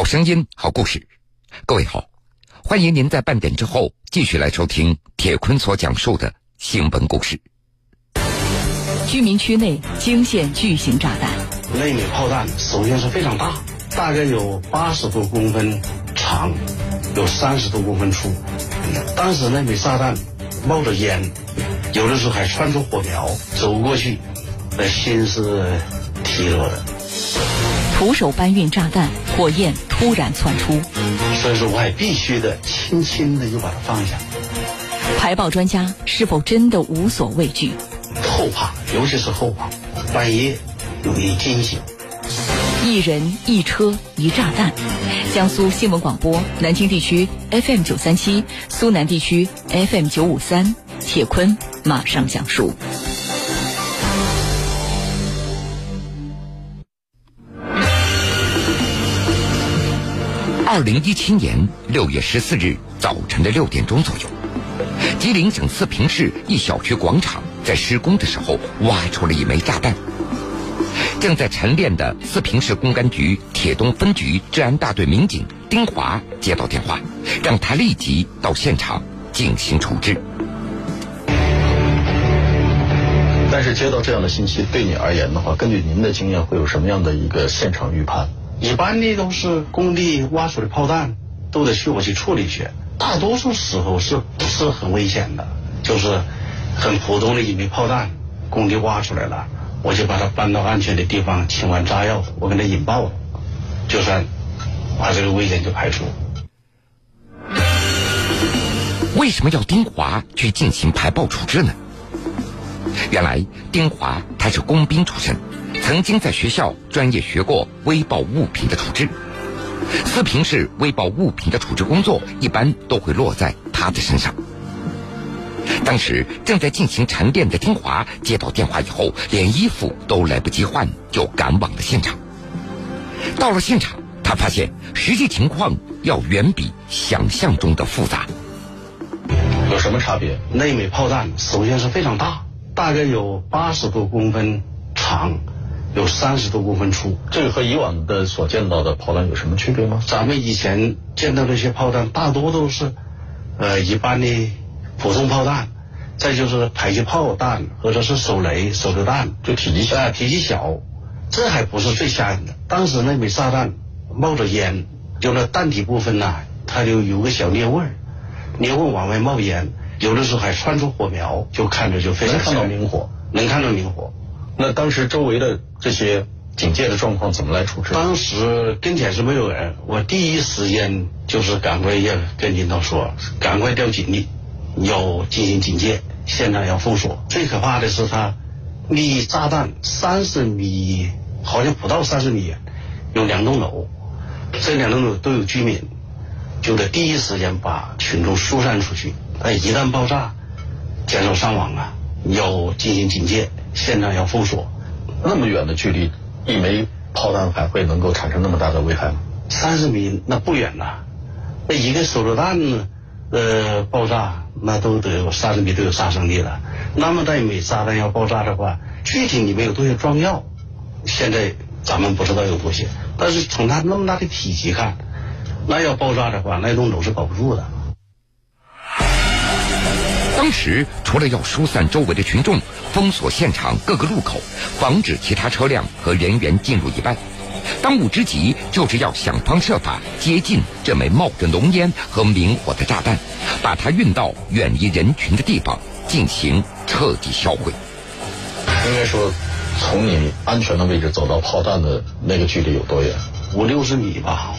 好声音，好故事。各位好，欢迎您在半点之后继续来收听铁坤所讲述的新闻故事。居民区内惊现巨型炸弹，那枚炮弹首先是非常大，大概有八十多公分长，有三十多公分粗。当时那枚炸弹冒着烟，有的时候还窜出火苗，走过去，那心是提着的。徒手搬运炸弹，火焰突然窜出，所以说我还必须的轻轻的就把它放下。排爆专家是否真的无所畏惧？后怕，尤其是后怕，半夜容易惊醒。一人一车一炸弹，江苏新闻广播南京地区 FM 九三七，苏南地区 FM 九五三，铁坤马上讲述。二零一七年六月十四日早晨的六点钟左右，吉林省四平市一小区广场在施工的时候挖出了一枚炸弹。正在晨练的四平市公安局铁东分局治安大队民警丁华接到电话，让他立即到现场进行处置。但是接到这样的信息，对你而言的话，根据您的经验，会有什么样的一个现场预判？一般的都是工地挖出的炮弹，都得去我去处理去。大多数时候是不是很危险的？就是很普通的一枚炮弹，工地挖出来了，我就把它搬到安全的地方，清完炸药，我给它引爆，就算把这个危险就排除。为什么要丁华去进行排爆处置呢？原来丁华他是工兵出身。曾经在学校专业学过危爆物品的处置，四平市危爆物品的处置工作一般都会落在他的身上。当时正在进行沉淀的丁华接到电话以后，连衣服都来不及换，就赶往了现场。到了现场，他发现实际情况要远比想象中的复杂。有什么差别？那枚炮弹首先是非常大，大概有八十多公分长。有三十多公分粗，这个和以往的所见到的炮弹有什么区别吗？咱们以前见到那些炮弹，大多都是，呃，一般的普通炮弹，再就是迫击炮弹或者是手雷、手榴弹，就体积小，体积小，这还不是最吓人的。当时那枚炸弹冒着烟，就那弹体部分呢，它就有个小裂纹，裂纹往外冒烟，有的时候还窜出火苗，就看着就非常能看到明火，能看到明火。那当时周围的这些警戒的状况怎么来处置？当时跟前是没有人，我第一时间就是赶快要跟领导说，赶快调警力，要进行警戒，现场要封锁。最可怕的是他离炸弹三十米，好像不到三十米，有两栋楼，这两栋楼都有居民，就得第一时间把群众疏散出去。但，一旦爆炸，减少伤亡啊，要进行警戒。现场要封锁，那么远的距离，一枚炮弹还会能够产生那么大的危害吗？三十米那不远呐，那一个手榴弹呃爆炸，那都得有三十米都有杀伤力了。那么大一枚炸弹要爆炸的话，具体里面有多少装药，现在咱们不知道有多些。但是从它那么大的体积看，那要爆炸的话，那栋楼是保不住的。当时除了要疏散周围的群众、封锁现场各个路口、防止其他车辆和人员进入以外，当务之急就是要想方设法接近这枚冒着浓烟和明火的炸弹，把它运到远离人群的地方进行彻底销毁。应该说，从你安全的位置走到炮弹的那个距离有多远？五六十米吧。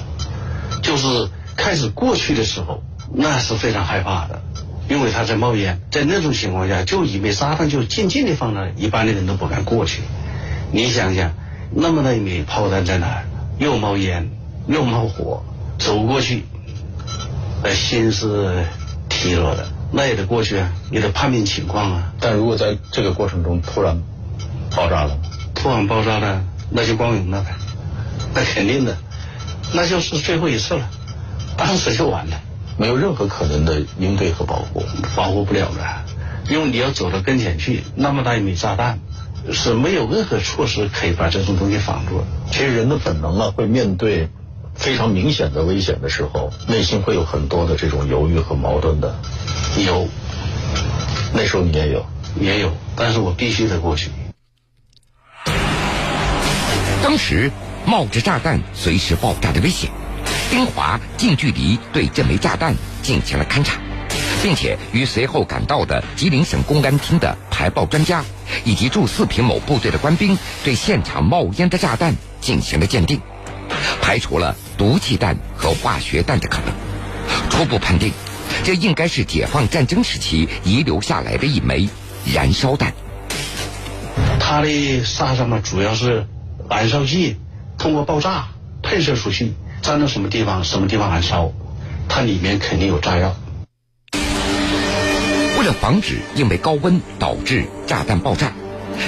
就是开始过去的时候，那是非常害怕的。因为它在冒烟，在那种情况下，就一枚炸弹就静静的放那，一般的人都不敢过去。你想想，那么大一枚炮弹在那儿，又冒烟又冒火，走过去，那心是提着的，那也得过去啊，也得判定情况啊。但如果在这个过程中突然爆炸了，突然爆炸了，那就光荣了呗，那肯定的，那就是最后一次了，当时就完了。没有任何可能的应对和保护，保护不了的，因为你要走到跟前去，那么大一枚炸弹，是没有任何措施可以把这种东西防住。其实人的本能啊，会面对非常明显的危险的时候，内心会有很多的这种犹豫和矛盾的。有，那时候你也有，也有，但是我必须得过去。当时冒着炸弹随时爆炸的危险，丁华近距离对这枚炸弹进行了勘察，并且与随后赶到的吉林省公安厅的排爆专家以及驻四平某部队的官兵对现场冒烟的炸弹进行了鉴定，排除了毒气弹和化学弹的可能，初步判定这应该是解放战争时期遗留下来的一枚燃烧弹。它的杀伤嘛，主要是。燃烧剂通过爆炸喷射出去，粘到什么地方，什么地方燃烧，它里面肯定有炸药。为了防止因为高温导致炸弹爆炸，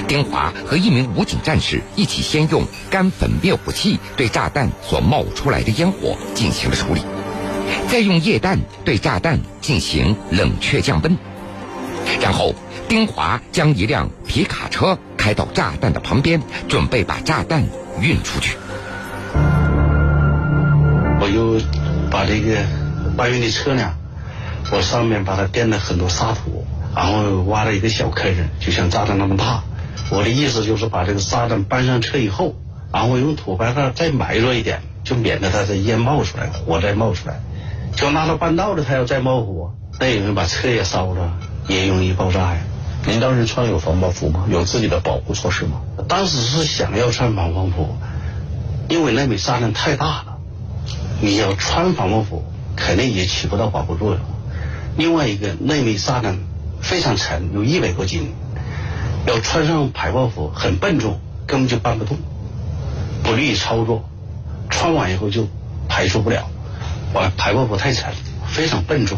丁华和一名武警战士一起先用干粉灭火器对炸弹所冒出来的烟火进行了处理，再用液氮对炸弹进行冷却降温，然后。丁华将一辆皮卡车开到炸弹的旁边，准备把炸弹运出去。把这个搬运的车辆，我上面把它垫了很多沙土，然后挖了一个小坑，就像炸弹那么大。我的意思就是把这个炸弹搬上车以后，然后用土把它再埋着一点，就免得它的烟冒出来，火再冒出来。就拿到半道了，它要再冒火，那有人把车也烧了，也容易爆炸呀。您当时穿有防爆服吗？有自己的保护措施吗？当时是想要穿防爆服，因为那枚炸弹太大了，你要穿防爆服肯定也起不到保护作用。另外一个，那枚炸弹非常沉，有一百多斤，要穿上排爆服很笨重，根本就搬不动，不利于操作。穿完以后就排除不了，完排爆服太沉，非常笨重。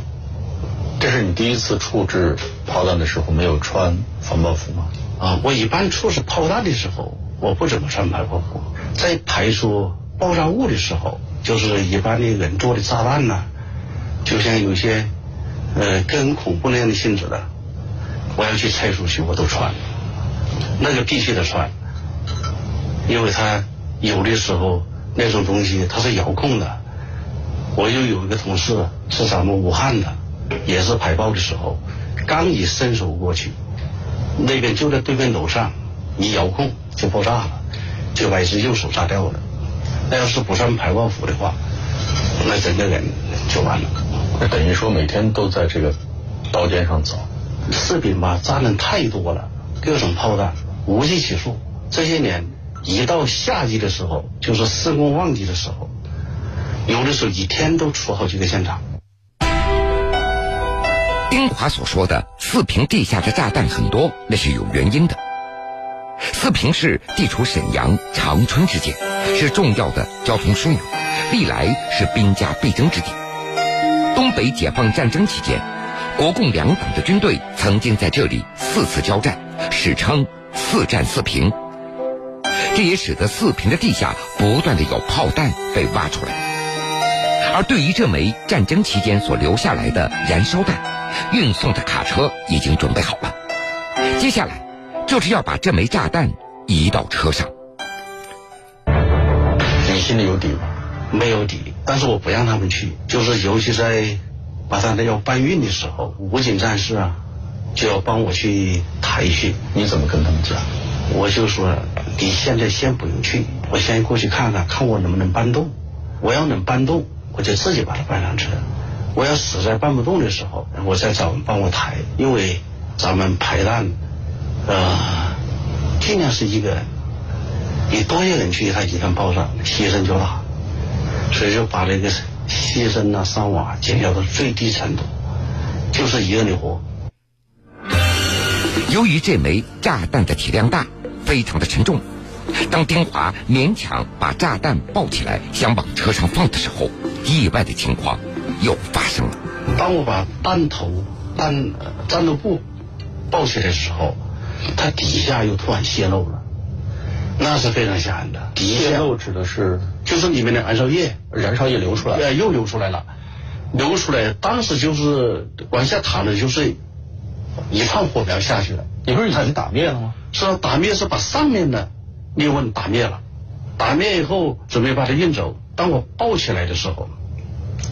这是你第一次处置炮弹的时候没有穿防爆服吗？啊，我一般处置炮弹的时候，我不怎么穿排爆服。在排除爆炸物的时候，就是一般的人做的炸弹呢，就像有些呃更恐怖那样的性质的，我要去拆出去，我都穿，那个必须得穿，因为它有的时候那种东西它是遥控的。我又有一个同事是咱们武汉的。也是排爆的时候，刚一伸手过去，那边就在对面楼上，一遥控就爆炸了，就把一只右手炸掉了。那要是不上排爆服的话，那整个人就完了。那等于说每天都在这个刀尖上走。士兵吧，炸弹太多了，各种炮弹无计其数。这些年一到夏季的时候，就是施工旺季的时候，有的时候一天都出好几个现场。丁华所说的四平地下的炸弹很多，那是有原因的。四平市地处沈阳、长春之间，是重要的交通枢纽，历来是兵家必争之地。东北解放战争期间，国共两党的军队曾经在这里四次交战，史称“四战四平”。这也使得四平的地下不断的有炮弹被挖出来。而对于这枚战争期间所留下来的燃烧弹，运送的卡车已经准备好了，接下来就是要把这枚炸弹移到车上。你心里有底吗？没有底，但是我不让他们去，就是尤其在把他们要搬运的时候，武警战士啊就要帮我去抬去。你怎么跟他们讲？我就说你现在先不用去，我先过去看看，看我能不能搬动。我要能搬动，我就自己把它搬上车。我要实在搬不动的时候，我再找人帮我抬，因为咱们排弹，呃，尽量是一个人，你多些人去，他一旦爆炸，牺牲就大，所以就把这个牺牲啊、伤亡啊减小到最低程度，就是一个人的活。由于这枚炸弹的体量大，非常的沉重，当丁华勉强把炸弹抱起来，想往车上放的时候，意外的情况。又发生了。当我把弹头、弹战斗部抱起来的时候，它底下又突然泄漏了，那是非常吓人的。泄漏指的是就是里面的燃烧液，燃烧液流出来，呃，又流出来了，流出来，当时就是往下淌的，就是一串火苗下去了。你不是已经打灭了吗？是啊，打灭是把上面的裂纹打灭了，打灭以后准备把它运走，当我抱起来的时候，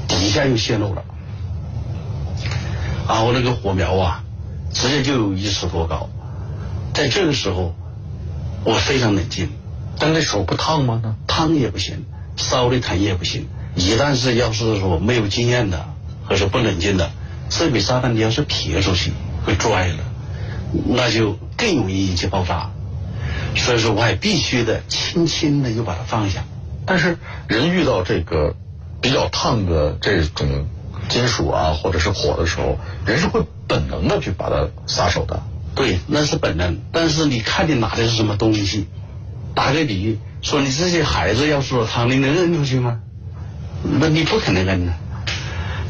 底下又泄漏了，然后那个火苗啊，直接就有一尺多高。在这个时候，我非常冷静，但那手不烫吗？烫也不行，烧的疼也不行。一旦是要是说没有经验的，或者不冷静的，这枚炸弹你要是撇出去会拽了，那就更容易引起爆炸。所以说，我还必须的轻轻的就把它放下。但是人遇到这个比较烫的这种金属啊，或者是火的时候，人是会本能的去把它撒手的。对，那是本能。但是你看你拿的是什么东西？打个比喻，说你这些孩子要说汤，你能扔出去吗？那你不可能扔的。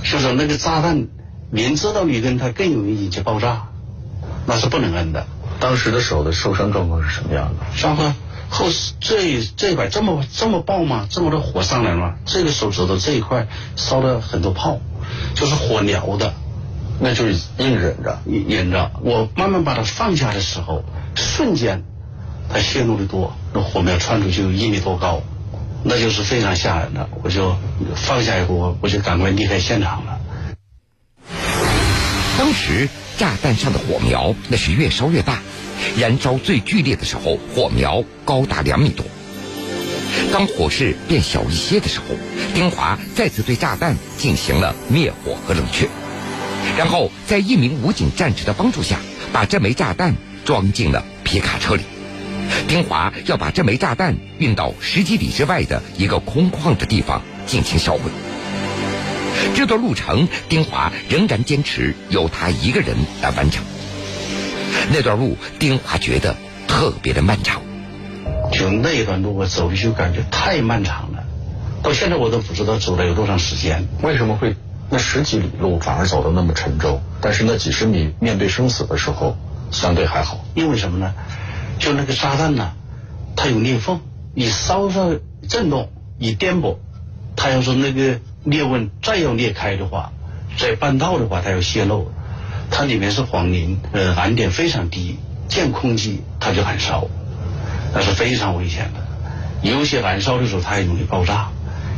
就说那个炸弹，明知道你扔它更容易引起爆炸，那是不能扔的。当时的手的受伤状况是什么样的？伤害后这这一块这么这么爆吗？这么多火上来了，这个手指头这一块烧了很多泡，就是火燎的，那就是硬忍着，忍着。我慢慢把它放下的时候，瞬间它泄露的多，那火苗窜出去一米多高，那就是非常吓人的。我就放下以后，我就赶快离开现场了。当时炸弹上的火苗那是越烧越大。燃烧最剧烈的时候，火苗高达两米多。当火势变小一些的时候，丁华再次对炸弹进行了灭火和冷却，然后在一名武警战士的帮助下，把这枚炸弹装进了皮卡车里。丁华要把这枚炸弹运到十几里之外的一个空旷的地方进行销毁。这段路程，丁华仍然坚持由他一个人来完成。那段路，丁华觉得特别的漫长。就那段路，我走的就感觉太漫长了。到现在我都不知道走了有多长时间。为什么会那十几里路反而走的那么沉重？但是那几十米面对生死的时候，相对还好。因为什么呢？就那个炸弹呢，它有裂缝，你稍稍震动，一颠簸，它要是那个裂纹再要裂开的话，在半道的话，它要泄漏。它里面是黄磷，呃，燃点非常低，见空气它就燃烧，那是非常危险的。有些燃烧的时候它还容易爆炸。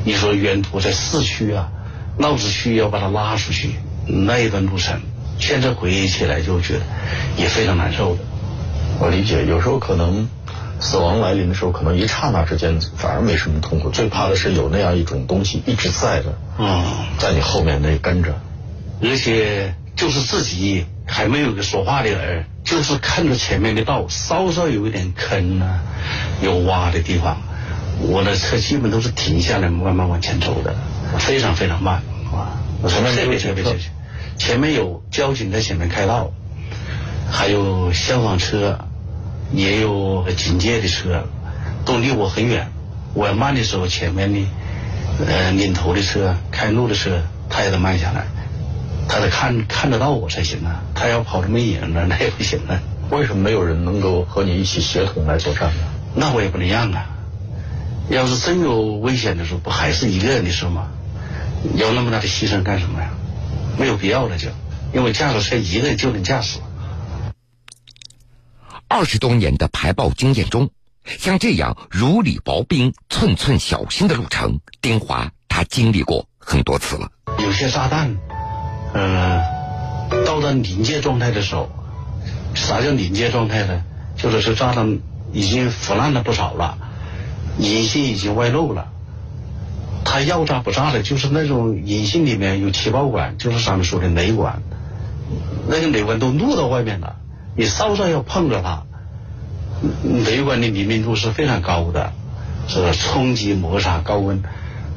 你说沿途在市区啊、闹市区要把他拉出去，那一段路程，现在回忆起来就觉得也非常难受的。我理解，有时候可能死亡来临的时候，可能一刹那之间反而没什么痛苦，最怕的是有那样一种东西一直在的，嗯，在你后面那跟着，而且。就是自己还没有个说话的人，就是看着前面的道稍稍有一点坑啊，有洼的地方，我的车基本都是停下来慢慢往前走的，非常非常慢啊。前面特别特别特别，前面有交警在前面开道，还有消防车，也有警戒的车，都离我很远。我要慢的时候，前面的呃领头的车、开路的车，他也得慢下来。他得看看得到我才行啊！他要跑这么远呢，那也不行啊。为什么没有人能够和你一起协同来作战呢？那我也不能让啊！要是真有危险的时候，不还是一个人的事吗？有那么大的牺牲干什么呀？没有必要了，就因为驾驶车一个人就能驾驶。二十多年的排爆经验中，像这样如履薄冰、寸寸小心的路程，丁华他经历过很多次了。有些炸弹，呃，到了临界状态的时候，啥叫临界状态呢？就是说炸弹已经腐烂了不少了，引信已经外露了。它要炸不炸的，就是那种引信里面有气爆管，就是上面说的雷管，那个雷管都露到外面了，你稍稍要碰着它，雷管的灵敏度是非常高的，是冲击、摩擦、高温，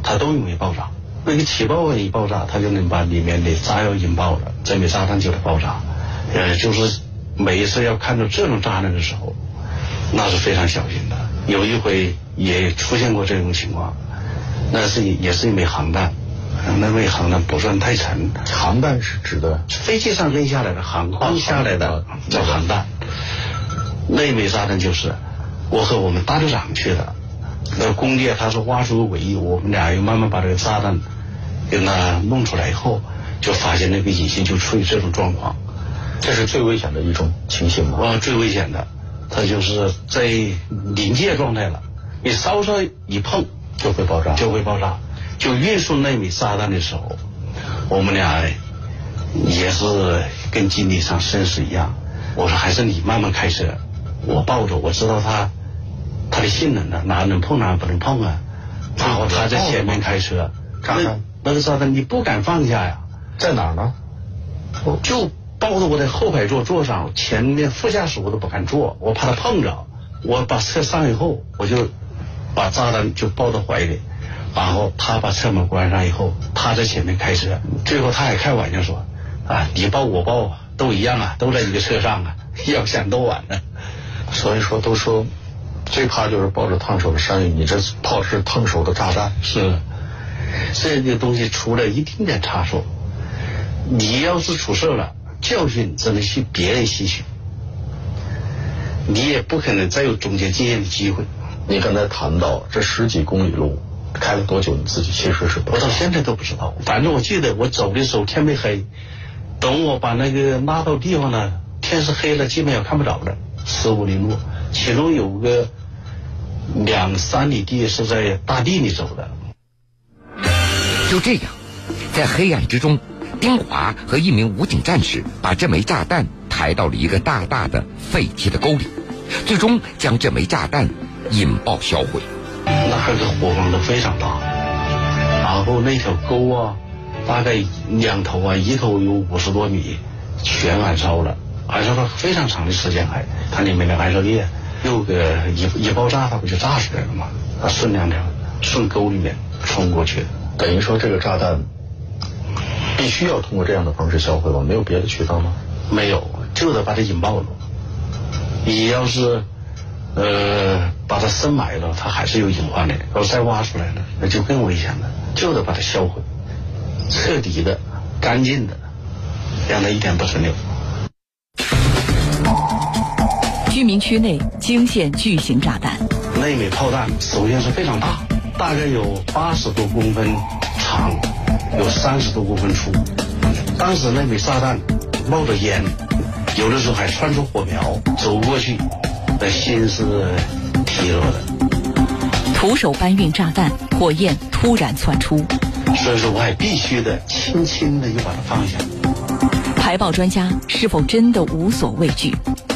它都容易爆炸。那个气爆管一爆炸，它就能把里面的炸药引爆了，这枚炸弹就得爆炸。呃，就是每一次要看到这种炸弹的时候，那是非常小心的。有一回也出现过这种情况，那是也是一枚航弹，那枚航弹不算太沉。航弹是指的飞机上扔下来的航空下来的叫航弹。那枚炸弹就是我和我们大队长去的，那工地他是挖出个尾翼，我们俩又慢慢把这个炸弹。给它弄出来以后，就发现那个引信就处于这种状况，这是最危险的一种情形吗？啊，最危险的，它就是在临界状态了，你稍稍一碰，就会爆炸，就会爆炸。就运送那枚炸弹的时候，我们俩也是跟经历上生死一样。我说还是你慢慢开车，我抱着，我知道他他的性能呢，哪能碰哪不能碰啊。然后他在前面开车，那那个炸弹你不敢放下呀？在哪儿呢？就抱着我在后排座座上，前面副驾驶我都不敢坐，我怕他碰着。我把车上以后，我就把炸弹就抱到怀里，然后他把车门关上以后，他在前面开车。最后他还开玩笑说：“啊，你抱我抱都一样啊，都在一个车上啊，要想都晚了。”所以说，都说最怕就是抱着烫手的山芋，你这炮是烫手的炸弹。是，这个东西出了一丁点差错，你要是出事了，教训只能去别人吸取。你也不可能再有总结经验的机会。你刚才谈到这十几公里路开了多久？你自己其实是我到现在都不知道。反正我记得我走的时候天没黑，等我把那个拉到地方呢，天是黑了，基本也看不着了。十五里路，其中有个两三里地是在大地里走的。就这样，在黑暗之中，丁华和一名武警战士把这枚炸弹抬到了一个大大的废弃的沟里。最终将这枚炸弹引爆销毁，那个火光都非常大，然后那条沟啊，大概两头啊，一头有五十多米，全燃烧了，燃烧了非常长的时间，还它里面的燃烧液又个一一爆炸，它不就炸出来了吗？它顺两条顺沟里面冲过去，等于说这个炸弹必须要通过这样的方式销毁吗？没有别的渠道吗？没有，就得把它引爆了。你要是，呃，把它深埋了，它还是有隐患的。要再挖出来了，那就更危险了。就得把它销毁，彻底的、干净的，让它一点不存留。居民区内惊现巨型炸弹，那枚炮弹首先是非常大，大概有八十多公分长，有三十多公分粗。当时那枚炸弹冒着烟。有的时候还窜出火苗，走过去，那心是提弱的。徒手搬运炸弹，火焰突然窜出，所以说我还必须得轻轻的就把它放下。排爆专家是否真的无所畏惧？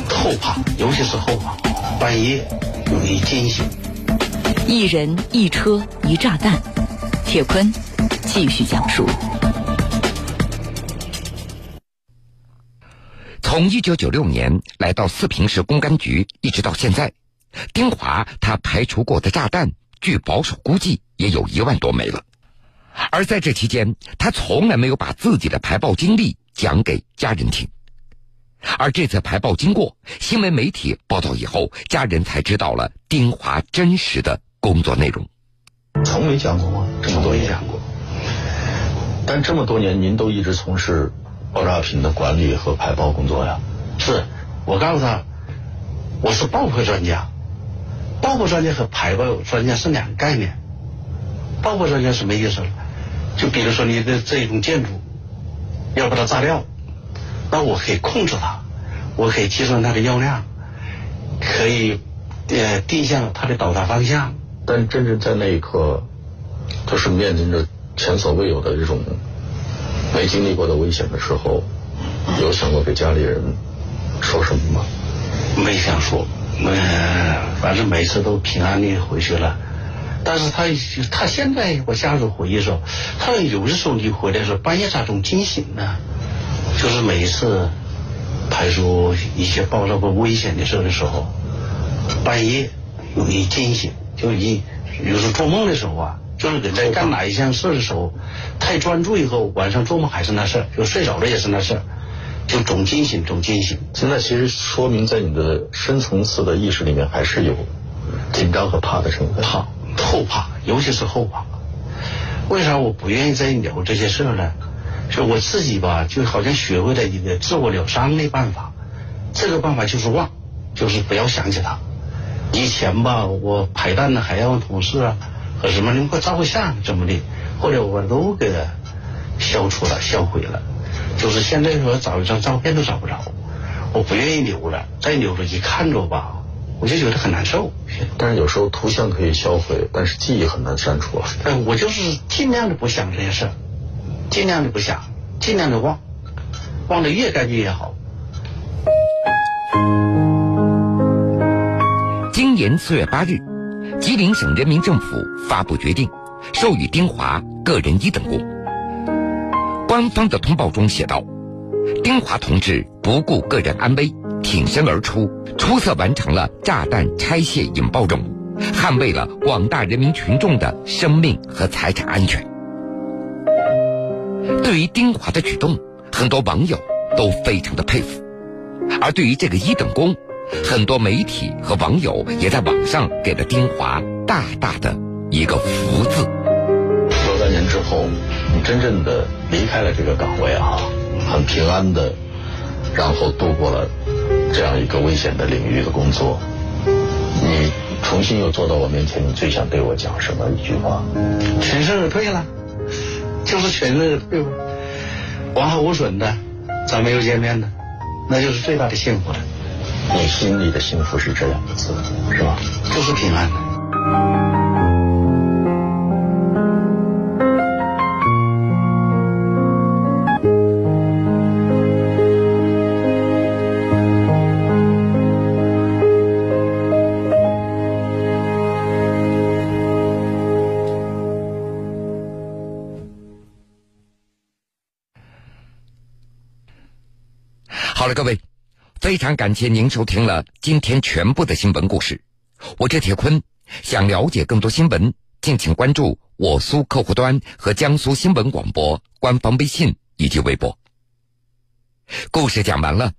后怕，尤其是后怕，半夜容易惊醒。一人一车一炸弹，铁坤继续讲述。从一九九六年来到四平市公安局，一直到现在，丁华他排除过的炸弹，据保守估计也有一万多枚了。而在这期间，他从来没有把自己的排爆经历讲给家人听。而这次排爆经过，新闻媒体报道以后，家人才知道了丁华真实的工作内容。从没讲过吗？这么多年讲过。但这么多年，您都一直从事。爆炸品的管理和排爆工作呀，是我告诉他，我是爆破专家，爆破专家和排爆专家是两个概念。爆破专家什么意思？就比如说你的这一栋建筑要把它炸掉，那我可以控制它，我可以计算它的药量，可以呃定向它的倒塌方向。但真正在那一刻，就是面临着前所未有的这种。没经历过的危险的时候，有想过给家里人说什么吗？没想说，嗯，反正每次都平安的回去了。但是他他现在我家属回忆说，他有的时候你回来的时候半夜咋总惊醒呢？就是每一次排除一些爆炸过危险的事的时候，半夜容易惊醒，就一有时候做梦的时候啊。就是人在干哪一件事的时候，太专注以后，晚上做梦还是那事儿就睡着了也是那事儿就总惊醒，总惊醒。现在其实说明在你的深层次的意识里面还是有紧张和怕的成分，怕后怕，尤其是后怕。为啥我不愿意再聊这些事儿呢？就我自己吧，就好像学会了一个自我疗伤的办法，这个办法就是忘，就是不要想起他。以前吧，我排弹呢还要同事啊。什么？你们给我照个相，怎么的？或者我都给消除了、销毁了。就是现在说找一张照片都找不着，我不愿意留了。再留着一看着吧，我就觉得很难受。但是有时候图像可以销毁，但是记忆很难删除啊。哎，我就是尽量的不想这些事儿，尽量的不想，尽量的忘，忘得越干净越好。今年四月八日，吉林省人民政府发布决定，授予丁华个人一等功。官方的通报中写道：“丁华同志不顾个人安危，挺身而出，出色完成了炸弹拆卸引爆任务，捍卫了广大人民群众的生命和财产安全。”对于丁华的举动，很多网友都非常的佩服，而对于这个一等功，很多媒体和网友也在网上给了丁华大大的一个福字。若干年之后，你真正的离开了这个岗位啊，很平安的，然后度过了这样一个危险的领域的工作，你重新又坐到我面前，你最想对我讲什么一句话？全身而退了，就是全身而退，完好无损的，咱们又见面了，那就是最大的幸福了。你心里的幸福是这两个字，是吧？就是平安的。好了，各位，非常感谢您收听了今天全部的新闻故事。我是铁坤，想了解更多新闻，敬请关注我苏客户端和江苏新闻广播官方微信以及微博。故事讲完了，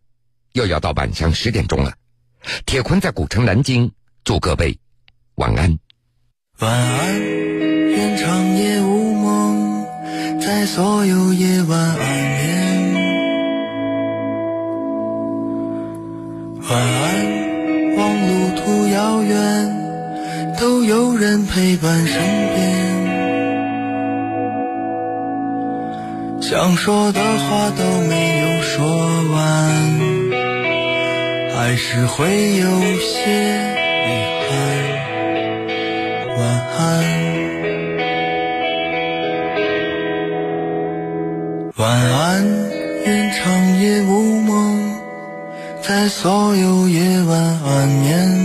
又要到晚上十点钟了。铁坤在古城南京，祝各位晚安。晚安，愿长夜无梦，在所有夜晚安眠。晚安，望路途遥远，都有人陪伴身边。想说的话都没有说完，还是会有些遗憾。晚安，晚安，愿长夜无。在所有夜晚安眠。